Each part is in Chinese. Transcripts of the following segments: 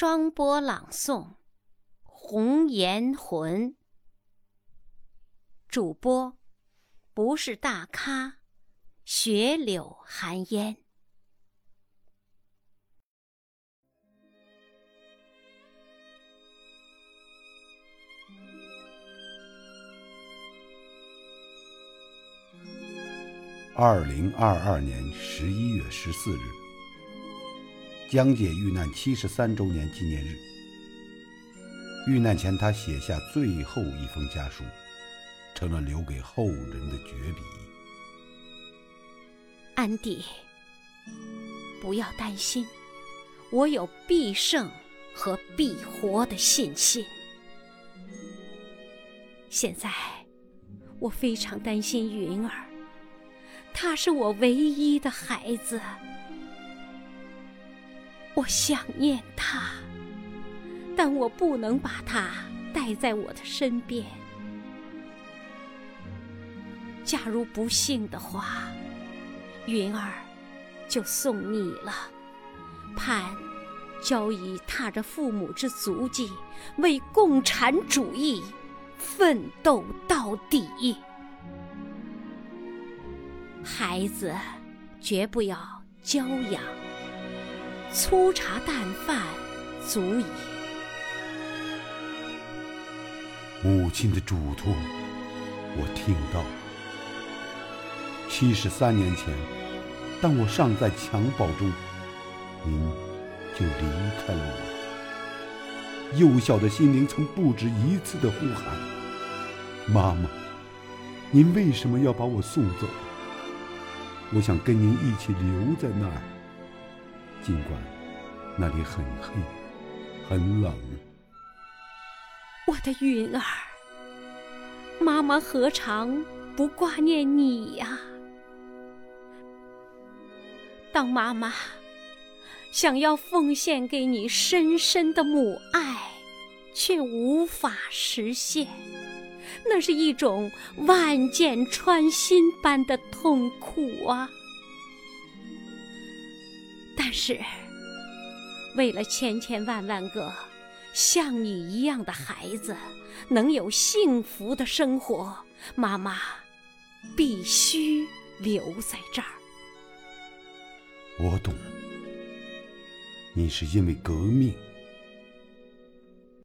双播朗诵《红颜魂》，主播不是大咖，雪柳寒烟。二零二二年十一月十四日。江姐遇难七十三周年纪念日，遇难前她写下最后一封家书，成了留给后人的绝笔。安迪，不要担心，我有必胜和必活的信心。现在，我非常担心云儿，她是我唯一的孩子。我想念他，但我不能把他带在我的身边。假如不幸的话，云儿就送你了。盼交以踏着父母之足迹，为共产主义奋斗到底。孩子，绝不要娇养。粗茶淡饭足矣。母亲的嘱托，我听到。七十三年前，当我尚在襁褓中，您就离开了我。幼小的心灵曾不止一次的呼喊：“妈妈，您为什么要把我送走？我想跟您一起留在那儿。”尽管那里很黑，很冷。我的云儿，妈妈何尝不挂念你呀？当妈妈想要奉献给你深深的母爱，却无法实现，那是一种万箭穿心般的痛苦啊！但是，为了千千万万个像你一样的孩子能有幸福的生活，妈妈必须留在这儿。我懂，你是因为革命。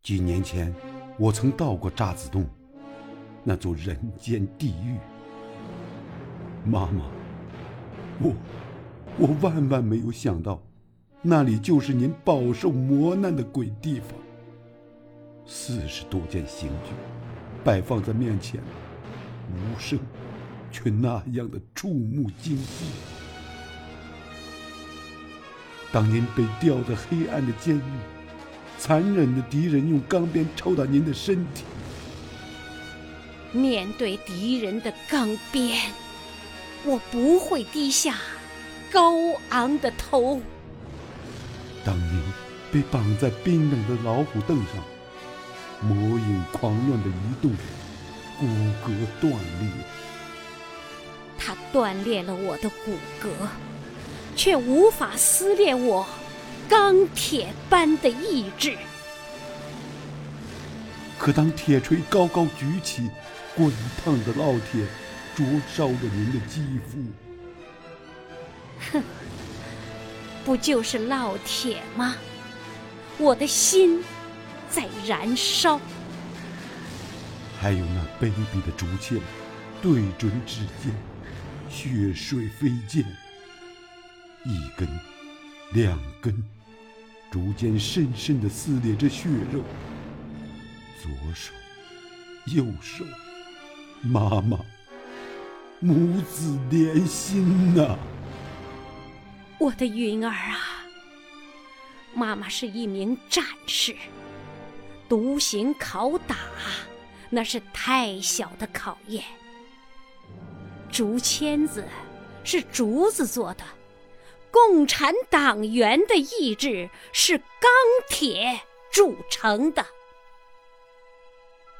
几年前，我曾到过渣滓洞，那座人间地狱。妈妈，我。我万万没有想到，那里就是您饱受磨难的鬼地方。四十多件刑具摆放在面前，无声，却那样的触目惊心。当您被吊在黑暗的监狱，残忍的敌人用钢鞭抽打您的身体，面对敌人的钢鞭，我不会低下。高昂的头。当您被绑在冰冷的老虎凳上，魔影狂乱的移动，骨骼断裂。它断裂了我的骨骼，却无法撕裂我钢铁般的意志。可当铁锤高高举起，滚烫的烙铁灼烧着您的肌肤。哼，不就是烙铁吗？我的心在燃烧。还有那卑鄙的竹签，对准指尖，血水飞溅。一根，两根，竹尖深深的撕裂着血肉。左手，右手，妈妈，母子连心呐！我的云儿啊，妈妈是一名战士，独行拷打那是太小的考验。竹签子是竹子做的，共产党员的意志是钢铁铸成的。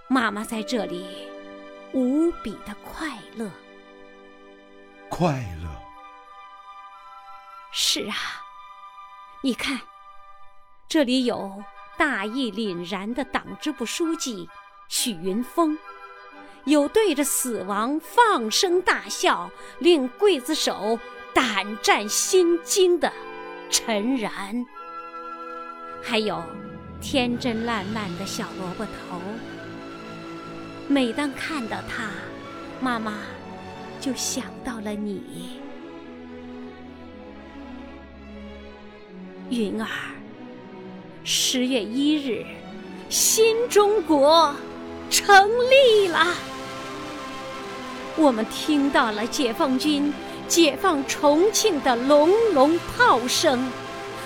妈妈在这里无比的快乐，快乐。是啊，你看，这里有大义凛然的党支部书记许云峰，有对着死亡放声大笑、令刽子手胆战心惊的陈然，还有天真烂漫的小萝卜头。每当看到他，妈妈就想到了你，云儿。十月一日，新中国成立了。我们听到了解放军解放重庆的隆隆炮声，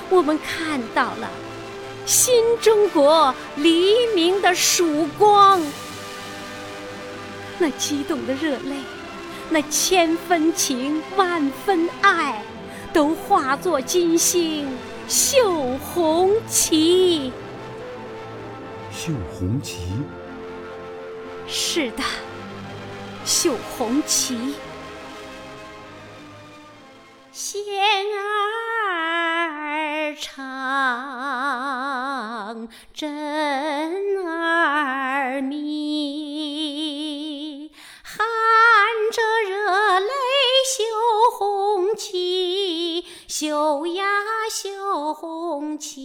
我们看到了新中国黎明的曙光。那激动的热泪，那千分情万分爱，都化作金星。绣红旗，绣红旗，是的，绣红旗。仙儿唱，真儿迷，含着热泪绣红旗，绣呀。绣红旗，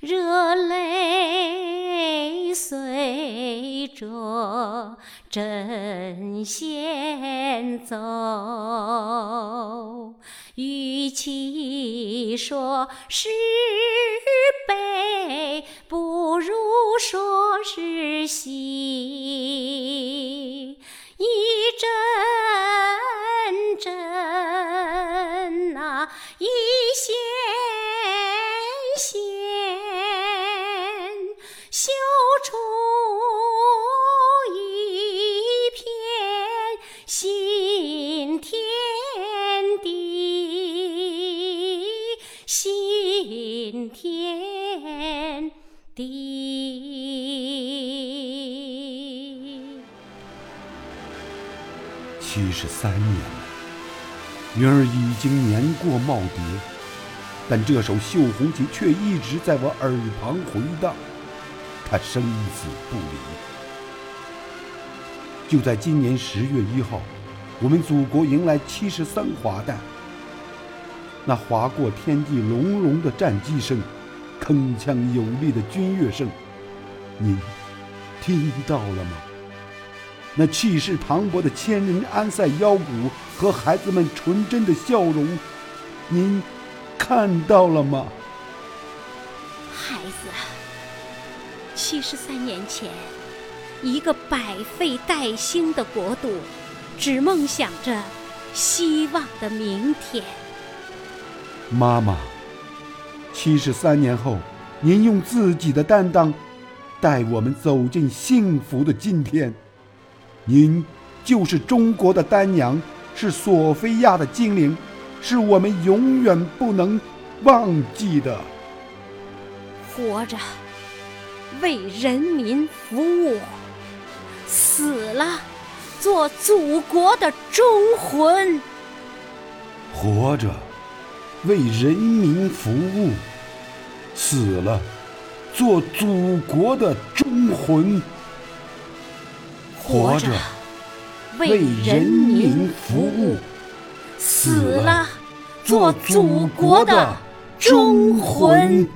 热泪随着针线走。与其说是悲，不如说是喜，七十三年了。云儿已经年过耄耋，但这首《绣红旗》却一直在我耳旁回荡。它生死不离。就在今年十月一号，我们祖国迎来七十三华诞。那划过天际隆隆的战机声，铿锵有力的军乐声，您听到了吗？那气势磅礴的千人安塞腰鼓和孩子们纯真的笑容，您看到了吗？孩子，七十三年前，一个百废待兴的国度，只梦想着希望的明天。妈妈，七十三年后，您用自己的担当，带我们走进幸福的今天。您就是中国的丹娘，是索菲亚的精灵，是我们永远不能忘记的。活着为人民服务，死了做祖国的忠魂。活着为人民服务，死了做祖国的忠魂。活着为人民服务，死了做祖国的忠魂。